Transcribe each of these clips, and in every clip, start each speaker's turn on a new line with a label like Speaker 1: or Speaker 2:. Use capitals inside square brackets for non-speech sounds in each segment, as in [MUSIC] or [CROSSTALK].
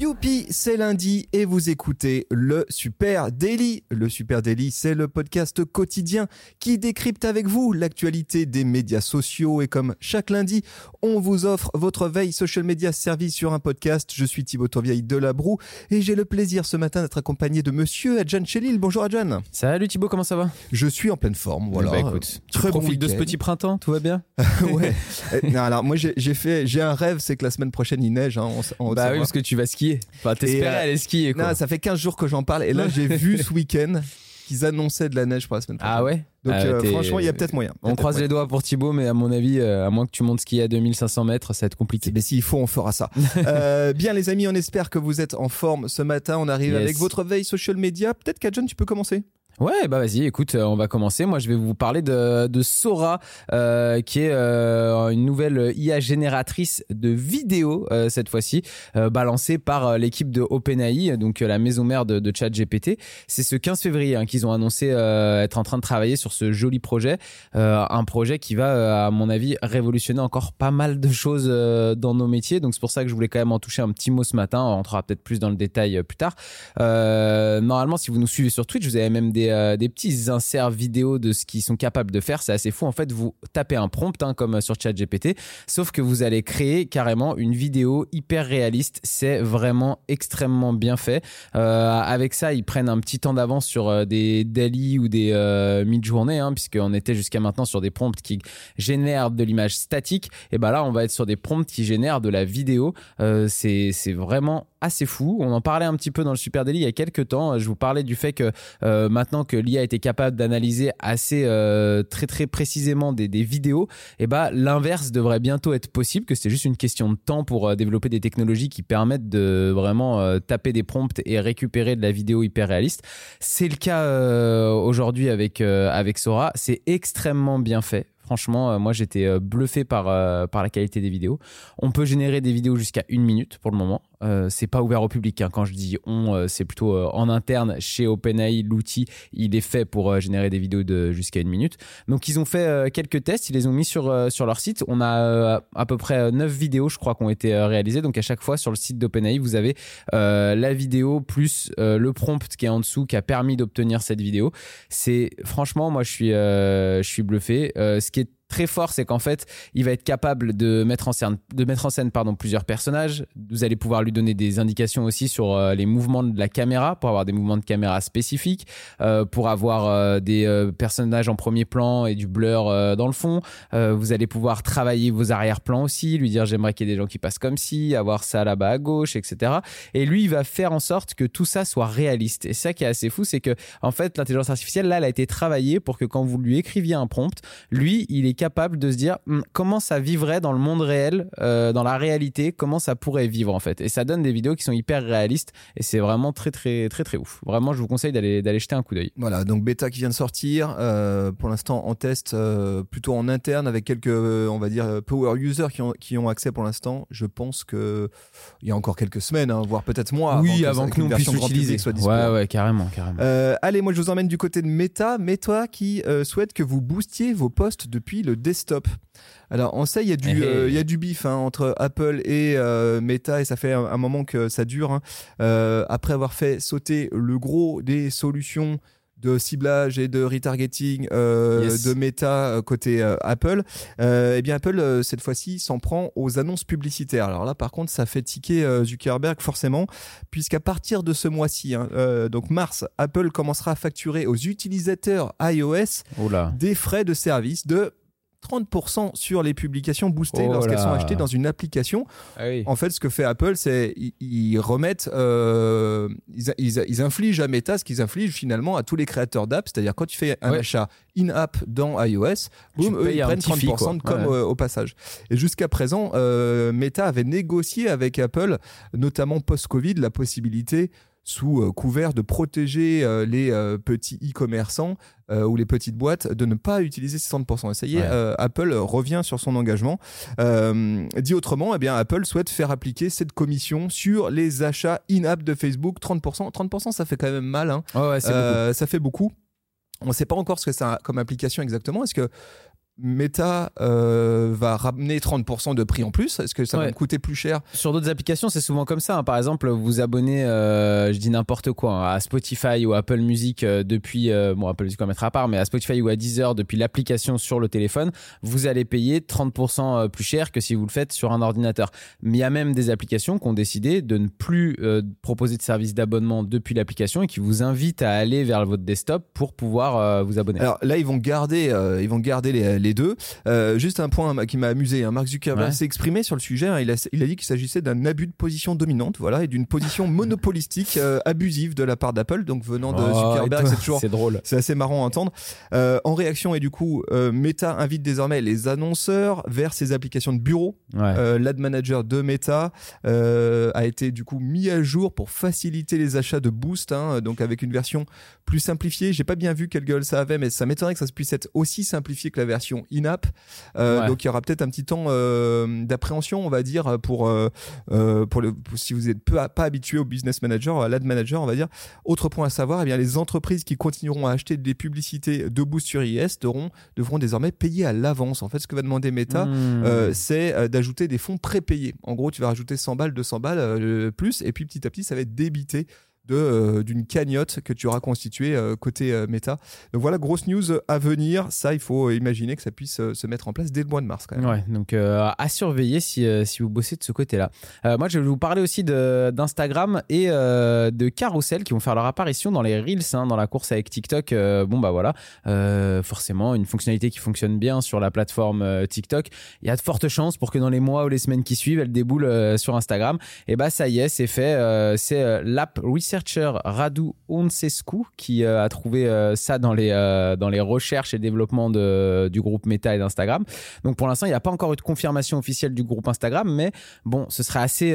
Speaker 1: Youpi, c'est lundi et vous écoutez le Super Daily. Le Super Daily, c'est le podcast quotidien qui décrypte avec vous l'actualité des médias sociaux et comme chaque lundi, on vous offre votre veille social media service sur un podcast. Je suis Thibaut Tourvieille de la Broue et j'ai le plaisir ce matin d'être accompagné de monsieur Adjan Chelil. Bonjour Adjan.
Speaker 2: Salut Thibaut, comment ça va?
Speaker 1: Je suis en pleine forme, voilà.
Speaker 2: Bah, écoute, tu
Speaker 1: Très bon
Speaker 2: profites de ce petit printemps, tout va bien? [LAUGHS]
Speaker 1: Ouais. Euh, non, alors moi j'ai fait, j'ai un rêve, c'est que la semaine prochaine il neige. Hein, en
Speaker 2: Bah oui, parce que tu vas skier. Enfin, t'espérais
Speaker 1: euh,
Speaker 2: aller skier quoi.
Speaker 1: Non, ça fait 15 jours que j'en parle et là j'ai vu ce [LAUGHS] week-end qu'ils annonçaient de la neige pour la semaine prochaine.
Speaker 2: Ah ouais
Speaker 1: Donc
Speaker 2: Ah,
Speaker 1: euh, franchement, il y a peut-être moyen.
Speaker 2: On croise les doigts pour Thibaut, mais à mon avis, euh, à moins que tu montes skier à 2500 mètres, ça va être compliqué.
Speaker 1: Mais s'il faut, on fera ça. [LAUGHS] Euh, bien les amis, on espère que vous êtes en forme ce matin. On arrive
Speaker 2: Yes.
Speaker 1: avec votre veille social media. Peut-être qu'Adjon, tu peux commencer
Speaker 2: Ouais, bah vas-y, écoute, euh, on va commencer. Moi, je vais vous parler de, de Sora, euh, qui est euh, une nouvelle IA génératrice de vidéos euh, cette fois-ci, euh, balancée par euh, l'équipe de OpenAI, donc la maison mère de, de ChatGPT. C'est ce 15 février hein, qu'ils ont annoncé être en train de travailler sur ce joli projet, un projet qui va, à mon avis, révolutionner encore pas mal de choses dans nos métiers. Donc c'est pour ça que je voulais quand même en toucher un petit mot ce matin. On rentrera peut-être plus dans le détail plus tard. Normalement, si vous nous suivez sur Twitch, vous avez même des, euh, des petits inserts vidéo de ce qu'ils sont capables de faire. C'est assez fou. En fait, vous tapez un prompt, hein, comme sur ChatGPT, sauf que vous allez créer carrément une vidéo hyper réaliste. C'est vraiment extrêmement bien fait. Euh, avec ça, ils prennent un petit temps d'avance sur euh, des daily ou des mid-journées, hein, puisqu'on était jusqu'à maintenant sur des prompts qui génèrent de l'image statique. Et ben là, on va être sur des prompts qui génèrent de la vidéo. C'est vraiment assez fou. On en parlait un petit peu dans le Super Daily il y a quelques temps. Je vous parlais du fait que euh, maintenant que l'IA était capable d'analyser assez euh, très très précisément des, vidéos, et ben l'inverse devrait bientôt être possible, que c'est juste une question de temps pour euh, développer des technologies qui permettent de vraiment euh, taper des prompts et récupérer de la vidéo hyper réaliste. C'est le cas aujourd'hui avec avec Sora. C'est extrêmement bien fait. Franchement, euh, moi j'étais euh, bluffé par, euh, par la qualité des vidéos. On peut générer des vidéos jusqu'à une minute pour le moment. Euh, c'est pas ouvert au public. hein. Quand je dis on, c'est plutôt en interne chez OpenAI. L'outil, il est fait pour générer des vidéos de jusqu'à une minute. Donc ils ont fait quelques tests. Ils les ont mis sur leur site. On a à peu près 9 vidéos, je crois, qui ont été réalisées. Donc à chaque fois sur le site d'OpenAI, vous avez la vidéo plus le prompt qui est en dessous qui a permis d'obtenir cette vidéo. C'est franchement, moi je suis bluffé. Est très fort, c'est qu'en fait, il va être capable de mettre en scène, de mettre en scène pardon, plusieurs personnages. Vous allez pouvoir lui donner des indications aussi sur euh, les mouvements de la caméra, pour avoir des mouvements de caméra spécifiques, euh, pour avoir euh, des personnages en premier plan et du blur dans le fond. Vous allez pouvoir travailler vos arrière-plans aussi, lui dire j'aimerais qu'il y ait des gens qui passent comme ci, avoir ça là-bas à gauche, etc. Et lui, il va faire en sorte que tout ça soit réaliste. Et ça qui est assez fou, c'est que en fait, l'intelligence artificielle, là, elle a été travaillée pour que quand vous lui écriviez un prompt, lui, il est capable de se dire Hum, comment ça vivrait dans le monde réel, euh, dans la réalité, comment ça pourrait vivre en fait. Et ça donne des vidéos qui sont hyper réalistes et c'est vraiment très très très très ouf. Vraiment, je vous conseille d'aller d'aller jeter un coup d'œil.
Speaker 1: Voilà, donc bêta qui vient de sortir, euh, pour l'instant en test, euh, plutôt en interne avec quelques, on va dire, power users qui ont, qui ont accès pour l'instant. Je pense que il y a encore quelques semaines, hein, voire peut-être mois.
Speaker 2: oui, avant que nous
Speaker 1: grand
Speaker 2: l'utiliser.
Speaker 1: soit.
Speaker 2: Ouais, ouais, carrément, carrément.
Speaker 1: Allez, moi je vous emmène du côté de Meta. Meta qui souhaite que vous boostiez vos posts depuis le desktop. Alors, on sait, il y a du,
Speaker 2: Eh, eh.
Speaker 1: euh, il y a du bif hein, entre Apple et euh, Meta, et ça fait un, un moment que ça dure. hein. Euh, après avoir fait sauter le gros des solutions de ciblage et de retargeting euh,
Speaker 2: Yes.
Speaker 1: de Meta euh, côté euh, Apple, euh, eh bien Apple euh, cette fois-ci s'en prend aux annonces publicitaires. Alors là, par contre, ça fait tiquer euh, Zuckerberg forcément, puisqu'à partir de ce mois-ci, hein, euh, donc mars, Apple commencera à facturer aux utilisateurs iOS
Speaker 2: Oula.
Speaker 1: des frais de service de 30% sur les publications boostées
Speaker 2: Oh
Speaker 1: lorsqu'elles sont achetées dans une application.
Speaker 2: Ah oui.
Speaker 1: En fait, ce que fait Apple, c'est ils, ils remettent, euh, ils, ils- ils infligent à Meta ce qu'ils infligent finalement à tous les créateurs d'apps. C'est-à-dire quand tu fais un
Speaker 2: Ouais.
Speaker 1: achat in-app dans iOS, boum, eux, ils prennent
Speaker 2: petit
Speaker 1: 30%
Speaker 2: fee,
Speaker 1: de com
Speaker 2: Ouais.
Speaker 1: euh, au passage. Et jusqu'à présent, euh, Meta avait négocié avec Apple, notamment post-Covid, la possibilité sous euh, couvert de protéger euh, les euh, petits e-commerçants ou les petites boîtes de ne pas utiliser ces 30%. Et ça y est,
Speaker 2: Ouais.
Speaker 1: Apple revient sur son engagement. Dit autrement, eh bien, Apple souhaite faire appliquer cette commission sur les achats in-app de Facebook. 30%, 30% ça fait quand même mal. Hein.
Speaker 2: Ouais,
Speaker 1: ça fait beaucoup. On ne sait pas encore ce que ça a comme application exactement. Est-ce que Meta euh, va ramener 30% de prix en plus Est-ce que ça va me coûter plus cher?
Speaker 2: Sur d'autres applications, c'est souvent comme ça. hein. Par exemple, vous vous abonnez, euh, je dis n'importe quoi, hein, à Spotify ou Apple Music euh, depuis, euh, bon, Apple Music on va mettre à part, mais à Spotify ou à Deezer depuis l'application sur le téléphone, vous allez payer 30% plus cher que si vous le faites sur un ordinateur. Mais il y a même des applications qui ont décidé de ne plus euh, proposer de service d'abonnement depuis l'application et qui vous invitent à aller vers votre desktop pour pouvoir euh, vous abonner.
Speaker 1: Alors là, ils vont garder, euh, ils vont garder les, les deux. Euh, juste un point qui m'a amusé. hein. Mark Zuckerberg
Speaker 2: Ouais.
Speaker 1: s'est exprimé sur le sujet. hein. Il, a, il a dit qu'il s'agissait d'un abus de position dominante, voilà, et d'une position [LAUGHS] monopolistique euh, abusive de la part d'Apple. Donc venant de
Speaker 2: Oh,
Speaker 1: Zuckerberg, c'est toujours
Speaker 2: c'est drôle.
Speaker 1: C'est assez marrant à entendre. Euh, en réaction, et du coup, Meta invite désormais les annonceurs vers ses applications de bureau.
Speaker 2: Ouais.
Speaker 1: L'ad manager de Meta a été du coup mis à jour pour faciliter les achats de Boost, hein, donc avec une version plus simplifiée. J'ai pas bien vu quelle gueule ça avait, mais ça m'étonnerait que ça puisse être aussi simplifié que la version in-app. Euh,
Speaker 2: Ouais.
Speaker 1: Donc il y aura peut-être un petit temps euh, d'appréhension, on va dire, pour, euh, pour, le, pour si vous êtes peu, pas habitué au business manager, à l'ad manager, on va dire. Autre point à savoir, eh bien, les entreprises qui continueront à acheter des publicités de Boost sur IS devront, devront désormais payer à l'avance. En fait, ce que va demander Meta,
Speaker 2: Hmm.
Speaker 1: c'est d'ajouter des fonds prépayés. En gros, tu vas rajouter 100 balles, 200 balles plus, et puis petit à petit, ça va être débité d'une cagnotte que tu auras constituée euh, côté euh, méta. Donc voilà, grosse news à venir. Ça, il faut imaginer que ça puisse euh, se mettre en place dès le mois de mars quand même.
Speaker 2: Ouais, donc euh, à surveiller si, euh, vous bossez de ce côté-là. Euh, moi, je vais vous parler aussi d'Instagram et euh, de Carousel qui vont faire leur apparition dans les Reels, hein, dans la course avec TikTok. Euh, bon, bah voilà, Euh, forcément, une fonctionnalité qui fonctionne bien sur la plateforme euh, TikTok. Il y a de fortes chances pour que dans les mois ou les semaines qui suivent, elle déboule euh, sur Instagram. Et bah, ça y est, c'est fait. Euh, c'est euh, l'app Radu Onsescu qui euh, a trouvé euh, ça dans les, euh, dans les recherches et développement du groupe Meta et d'Instagram. Donc pour l'instant, il n'y a pas encore eu de confirmation officielle du groupe Instagram, mais bon, ce serait assez,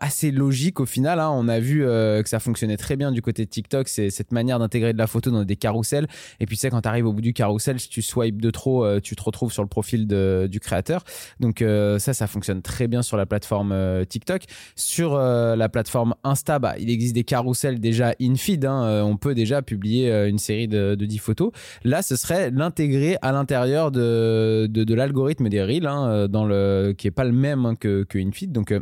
Speaker 2: assez logique au final. hein. On a vu que ça fonctionnait très bien du côté de TikTok, c'est cette manière d'intégrer de la photo dans des carousels. Et puis tu sais, quand tu arrives au bout du carrousel, si tu swipes de trop, tu te retrouves sur le profil du créateur. Donc ça, ça fonctionne très bien sur la plateforme TikTok. Sur la plateforme Insta, bah, il existe des carousels déjà in-feed. hein. Euh, on peut déjà publier euh, une série de, de 10 photos. Là, ce serait l'intégrer à l'intérieur de, de, de l'algorithme des Reels, hein, euh, dans le, qui est pas le même hein, que, que InFeed. Donc,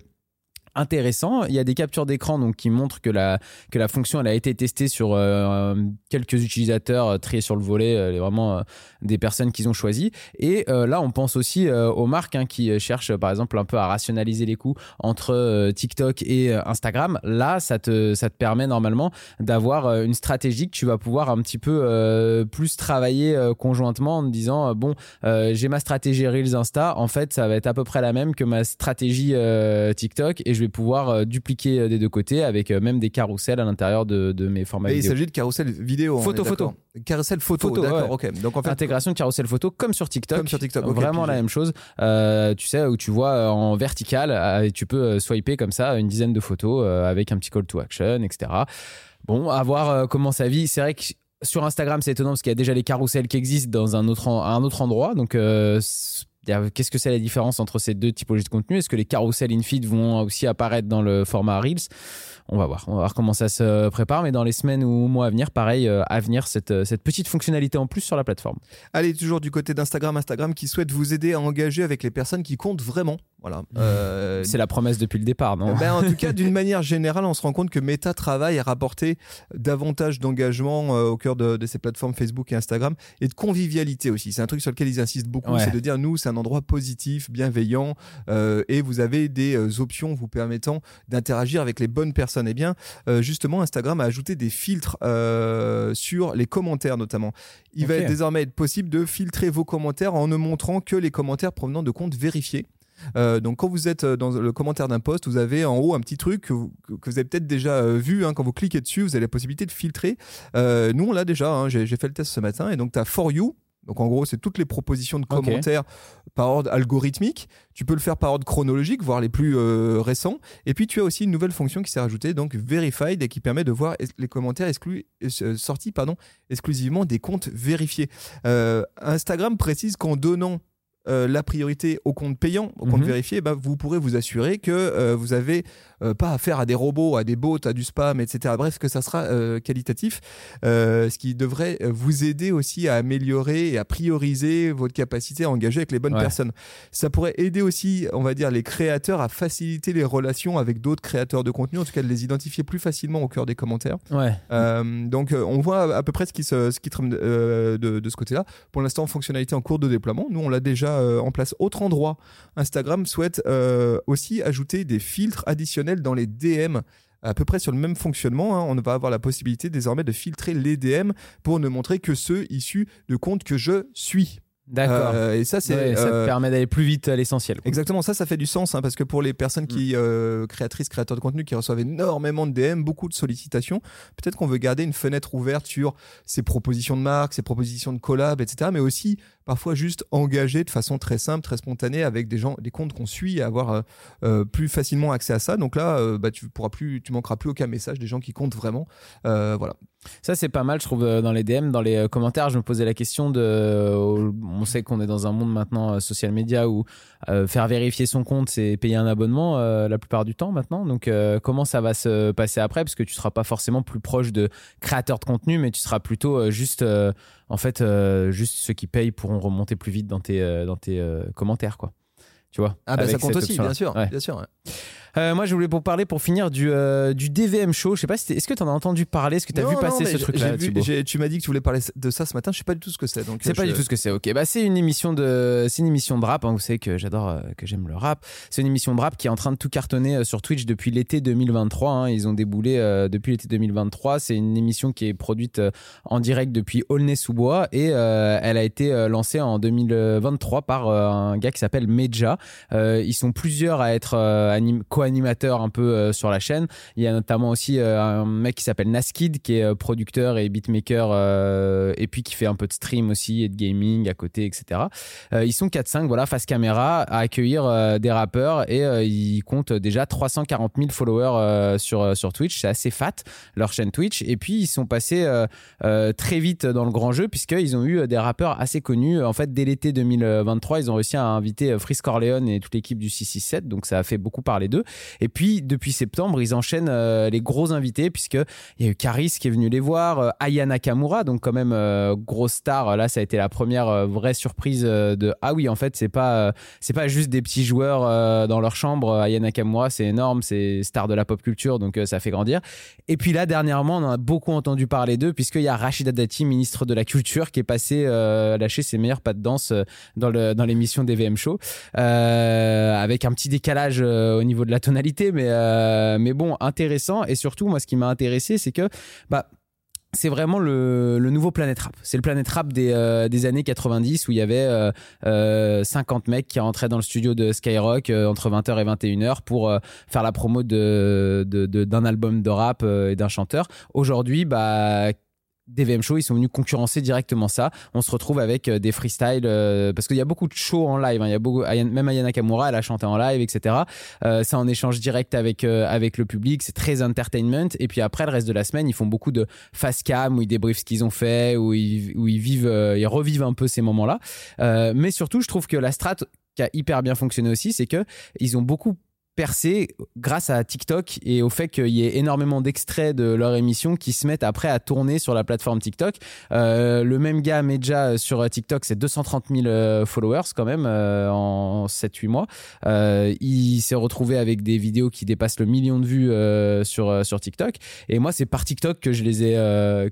Speaker 2: intéressant. Il y a des captures d'écran donc qui montrent que la que la fonction elle a été testée sur euh, quelques utilisateurs euh, triés sur le volet, euh, vraiment des personnes qu'ils ont choisies. Et là, on pense aussi aux marques hein, qui cherchent par exemple un peu à rationaliser les coûts entre TikTok et Instagram. Là, ça te ça te permet normalement d'avoir une stratégie que tu vas pouvoir un petit peu plus travailler conjointement en te disant bon j'ai ma stratégie Reels Insta en fait ça va être à peu près la même que ma stratégie TikTok et je vais pouvoir euh, dupliquer euh, des deux côtés avec euh, même des carousels à l'intérieur de, de mes formats
Speaker 1: Et il s'agit de carousel vidéo.
Speaker 2: Photo,
Speaker 1: d'accord. Carousel photo,
Speaker 2: Photo,
Speaker 1: d'accord,
Speaker 2: ouais.
Speaker 1: ok. Donc en fait,
Speaker 2: Intégration de carousel photo comme sur TikTok.
Speaker 1: Comme sur TikTok, ok,
Speaker 2: Vraiment la même chose. Euh, tu sais, où tu vois en vertical et tu peux swiper comme ça une dizaine de photos euh, avec un petit call to action, etc. Bon, à voir euh, comment ça vit. C'est vrai que sur Instagram, c'est étonnant parce qu'il y a déjà les carousels qui existent dans un autre, en- un autre endroit. Donc, euh, qu'est-ce que c'est la différence entre ces deux typologies de contenu? Est-ce que les carousels in-feed vont aussi apparaître dans le format Reels? On va voir, on va voir comment ça se prépare, mais dans les semaines ou mois à venir, pareil, euh, à venir cette, cette petite fonctionnalité en plus sur la plateforme.
Speaker 1: allez toujours du côté d'Instagram, Instagram qui souhaite vous aider à engager avec les personnes qui comptent vraiment. Voilà. Euh,
Speaker 2: C'est la promesse depuis le départ, non?
Speaker 1: Ben, en tout cas, [LAUGHS] d'une manière générale, on se rend compte que Meta travaille à rapporter davantage d'engagement euh, au cœur de, de ces plateformes Facebook et Instagram et de convivialité aussi. C'est un truc sur lequel ils insistent beaucoup,
Speaker 2: Ouais.
Speaker 1: c'est de dire nous, c'est un endroit positif, bienveillant euh, et vous avez des euh, options vous permettant d'interagir avec les bonnes personnes. Et bien, euh, justement, Instagram a ajouté des filtres euh, sur les commentaires notamment. Il va désormais être possible de filtrer vos commentaires en ne montrant que les commentaires provenant de comptes vérifiés. Euh, donc quand vous êtes dans le commentaire d'un post, vous avez en haut un petit truc que vous, que vous avez peut-être déjà vu. hein, quand vous cliquez dessus, vous avez la possibilité de filtrer. Euh, nous, on l'a déjà. hein, J'ai j'ai fait le test ce matin. Et donc, tu as For You. Donc en gros, c'est toutes les propositions de commentaires par ordre algorithmique. Tu peux le faire par ordre chronologique, voire les plus euh, récents. Et puis tu as aussi une nouvelle fonction qui s'est rajoutée, donc Verified, et qui permet de voir es- les commentaires exclus, euh, sortis pardon, exclusivement des comptes vérifiés. Euh, Instagram précise qu'en donnant euh, la priorité aux comptes payants, aux comptes
Speaker 2: Mhm.
Speaker 1: vérifiés, bah, vous pourrez vous assurer que euh, vous avez euh, pas affaire à des robots, à des bots, à du spam, etc. Bref, que ça sera euh, qualitatif, ce qui devrait vous aider aussi à améliorer et à prioriser votre capacité à engager avec les bonnes
Speaker 2: Ouais.
Speaker 1: personnes. Ça pourrait aider aussi, on va dire, les créateurs à faciliter les relations avec d'autres créateurs de contenu, en tout cas de les identifier plus facilement au cœur des commentaires.
Speaker 2: Ouais.
Speaker 1: Donc on voit à peu près ce qui, se, ce qui trame de, de ce côté-là. Pour l'instant, fonctionnalité en cours de déploiement. Nous, on l'a déjà euh, en place. Autre endroit, Instagram souhaite euh, aussi ajouter des filtres additionnels dans les DM. À peu près sur le même fonctionnement, hein. on va avoir la possibilité désormais de filtrer les DM pour ne montrer que ceux issus de comptes que je suis.
Speaker 2: D'accord.
Speaker 1: Euh, et ça, c'est
Speaker 2: Ouais, ça
Speaker 1: euh,
Speaker 2: te permet d'aller plus vite à l'essentiel.
Speaker 1: Exactement, ça, ça fait du sens hein, parce que pour les personnes qui, euh, créatrices, créateurs de contenu qui reçoivent énormément de DM, beaucoup de sollicitations, peut-être qu'on veut garder une fenêtre ouverte sur ces propositions de marque, ces propositions de collab, etc. Mais aussi parfois juste engager de façon très simple, très spontanée avec des gens, des comptes qu'on suit et avoir euh, euh, plus facilement accès à ça. Donc là, euh, bah, tu pourras plus, tu manqueras plus aucun message des gens qui comptent vraiment. Euh, voilà.
Speaker 2: Ça, c'est pas mal, je trouve, dans les DM, dans les commentaires. Je me posais la question de. On sait qu'on est dans un monde maintenant social media où faire vérifier son compte, c'est payer un abonnement la plupart du temps maintenant. Donc, comment ça va se passer après? Parce que tu seras pas forcément plus proche de créateurs de contenu, mais tu seras plutôt juste. en fait, juste ceux qui payent pourront remonter plus vite dans tes, euh, dans tes euh, commentaires, quoi. Tu vois
Speaker 1: Ah bah ça compte aussi, bien sûr,
Speaker 2: Ouais.
Speaker 1: bien sûr. ouais.
Speaker 2: Euh, moi, je voulais pour parler, pour finir, du, euh, du DVM Show. Je sais pas si est-ce que tu en as entendu parler? Est-ce que tu as
Speaker 1: Non,
Speaker 2: vu passer ce truc-là
Speaker 1: Tu m'as dit que tu voulais parler de ça ce matin. Je sais pas du tout ce que c'est. Donc
Speaker 2: C'est
Speaker 1: euh,
Speaker 2: pas
Speaker 1: je-
Speaker 2: du tout ce que c'est. Ok, bah c'est une émission de, c'est une émission de rap. hein. Vous savez que j'adore, euh, que j'aime le rap. C'est une émission de rap qui est en train de tout cartonner euh, sur Twitch depuis l'été 2023. hein. Ils ont déboulé euh, depuis l'été 2023. C'est une émission qui est produite euh, en direct depuis Aulnay-sous-Bois et euh, elle a été euh, lancée en 2023 par euh, un gars qui s'appelle Meja. Euh, ils sont plusieurs à être euh, anim- co-animateurs un peu euh, sur la chaîne. Il y a notamment aussi euh, un mec qui s'appelle Naskid qui est euh, producteur et beatmaker et puis qui fait un peu de stream aussi et de gaming à côté, etc. Ils sont 4-5 voilà face caméra à accueillir des rappeurs et ils comptent déjà 340 000 followers sur sur Twitch. C'est assez fat leur chaîne Twitch. Et puis ils sont passés très vite dans le grand jeu puisqu'ils ont eu des rappeurs assez connus. En fait, dès l'été 2023, ils ont réussi à inviter Freeze Corleone et toute l'équipe du 667. Donc ça a fait beaucoup parler d'eux. Et puis depuis septembre, ils enchaînent euh, les gros invités puisque il y a eu Caris qui est venu les voir, euh, Aya Nakamura, donc quand même euh, grosse star. Là, ça a été la première vraie surprise de ah oui, en fait, c'est pas c'est pas juste des petits joueurs dans leur chambre. Aya Nakamura, c'est énorme, c'est star de la pop culture, donc ça fait grandir. Et puis là, dernièrement, on a beaucoup entendu parler d'eux puisqu'il y a Rachida Dati, ministre de la Culture, qui est passé lâcher ses meilleurs pas de danse dans le dans l'émission des VM Show, avec un petit décalage au niveau de la tonalité, mais euh, mais bon, intéressant. Et surtout, moi, ce qui m'a intéressé, c'est que bah c'est vraiment le, le nouveau Planet Rap. C'est le Planet Rap des, euh, des années 90 où il y avait euh, euh, 50 mecs qui rentraient dans le studio de Skyrock entre 20h et 21h pour faire la promo de, de, de- d'un album de rap et d'un chanteur. Aujourd'hui, bah DVM Show, ils sont venus concurrencer directement ça. On se retrouve avec euh, des freestyles euh, parce qu'il y a beaucoup de shows en live. hein. Il y a beaucoup, même Ayana Nakamura, elle a chanté en live, etc. Euh, ça en échange direct avec euh, avec le public. C'est très entertainment. Et puis après, le reste de la semaine, ils font beaucoup de face cam où ils débriefent ce qu'ils ont fait, où ils où ils vivent, euh, ils revivent un peu ces moments-là. Euh, mais surtout, je trouve que la strat qui a hyper bien fonctionné aussi, c'est que ils ont beaucoup percé grâce à TikTok et au fait qu'il y ait énormément d'extraits de leur émission qui se mettent après à tourner sur la plateforme TikTok. Euh, le même gars, Meja, sur TikTok, c'est 230 000 euh, followers quand même euh, en 7-8 mois. Euh, il s'est retrouvé avec des vidéos qui dépassent le million de vues euh, sur, euh, sur TikTok. Et moi, c'est par TikTok que je les ai,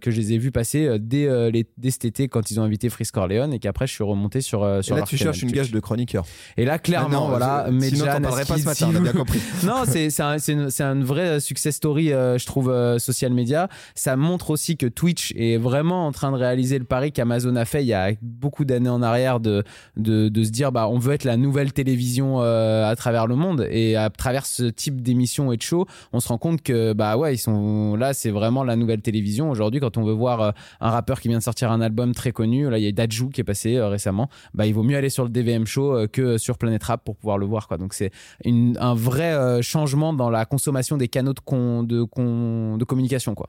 Speaker 2: que je les ai vus passer dès, les, dès cet été quand ils ont invité Freeze Corleone et qu'après, je suis remonté sur, euh,
Speaker 1: Et
Speaker 2: sur
Speaker 1: là,
Speaker 2: leur
Speaker 1: tu cherches une gage de chroniqueur.
Speaker 2: Et là, clairement,
Speaker 1: Ah non,
Speaker 2: voilà, Medja,
Speaker 1: parlerais pas
Speaker 2: Naskid,
Speaker 1: ce matin,
Speaker 2: si vous [LAUGHS] non, c'est un, une, une vraie success story, euh, je trouve, euh, social media. Ça montre aussi que Twitch est vraiment en train de réaliser le pari qu'Amazon a fait il y a beaucoup d'années en arrière de, de, de se dire bah on veut être la nouvelle télévision euh, à travers le monde. Et à travers ce type d'émissions et de shows, on se rend compte que bah ouais ils sont là c'est vraiment la nouvelle télévision. Aujourd'hui quand on veut voir euh, un rappeur qui vient de sortir un album très connu là il y a Dajou qui est passé euh, récemment bah il vaut mieux aller sur le DVM show euh, que sur Planet Rap pour pouvoir le voir quoi. Donc c'est un vrai euh, changement dans la consommation des canaux de de communication quoi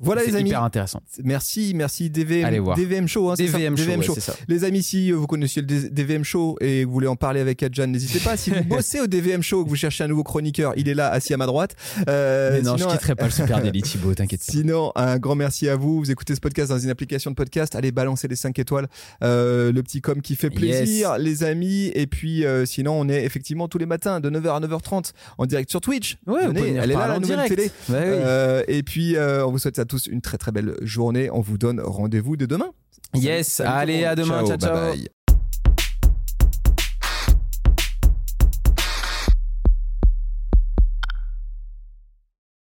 Speaker 1: Voilà les amis.
Speaker 2: hyper intéressant
Speaker 1: Merci, merci DVM,
Speaker 2: Allez voir.
Speaker 1: DVM Show. hein, c'est ça
Speaker 2: DVM show, ouais,
Speaker 1: Show.
Speaker 2: c'est ça
Speaker 1: Les amis, si vous connaissiez le DVM Show et que vous voulez en parler avec Adjan, n'hésitez pas. Si vous [LAUGHS] bossez au DVM Show, que vous cherchez un nouveau chroniqueur, il est là, assis à ma droite. Euh,
Speaker 2: mais non
Speaker 1: sinon,
Speaker 2: je quitterai pas le Super Daily [LAUGHS] Thibaut t'inquiète pas
Speaker 1: Sinon, un grand merci à vous. Vous écoutez ce podcast dans une application de podcast. Allez balancer les 5 étoiles. Euh, le petit com qui fait plaisir, les amis. Et puis, euh, sinon, on est effectivement tous les matins de 9h à 9h30 en direct sur Twitch.
Speaker 2: Ouais,
Speaker 1: Venez, elle est là, la nouvelle
Speaker 2: direct.
Speaker 1: télé.
Speaker 2: Bah oui.
Speaker 1: Euh, et puis, euh, on vous souhaite à tous une très très belle journée. On vous donne rendez-vous dès demain.
Speaker 2: Yes,
Speaker 1: Salut
Speaker 2: allez, à demain, ciao, ciao.
Speaker 1: bye bye.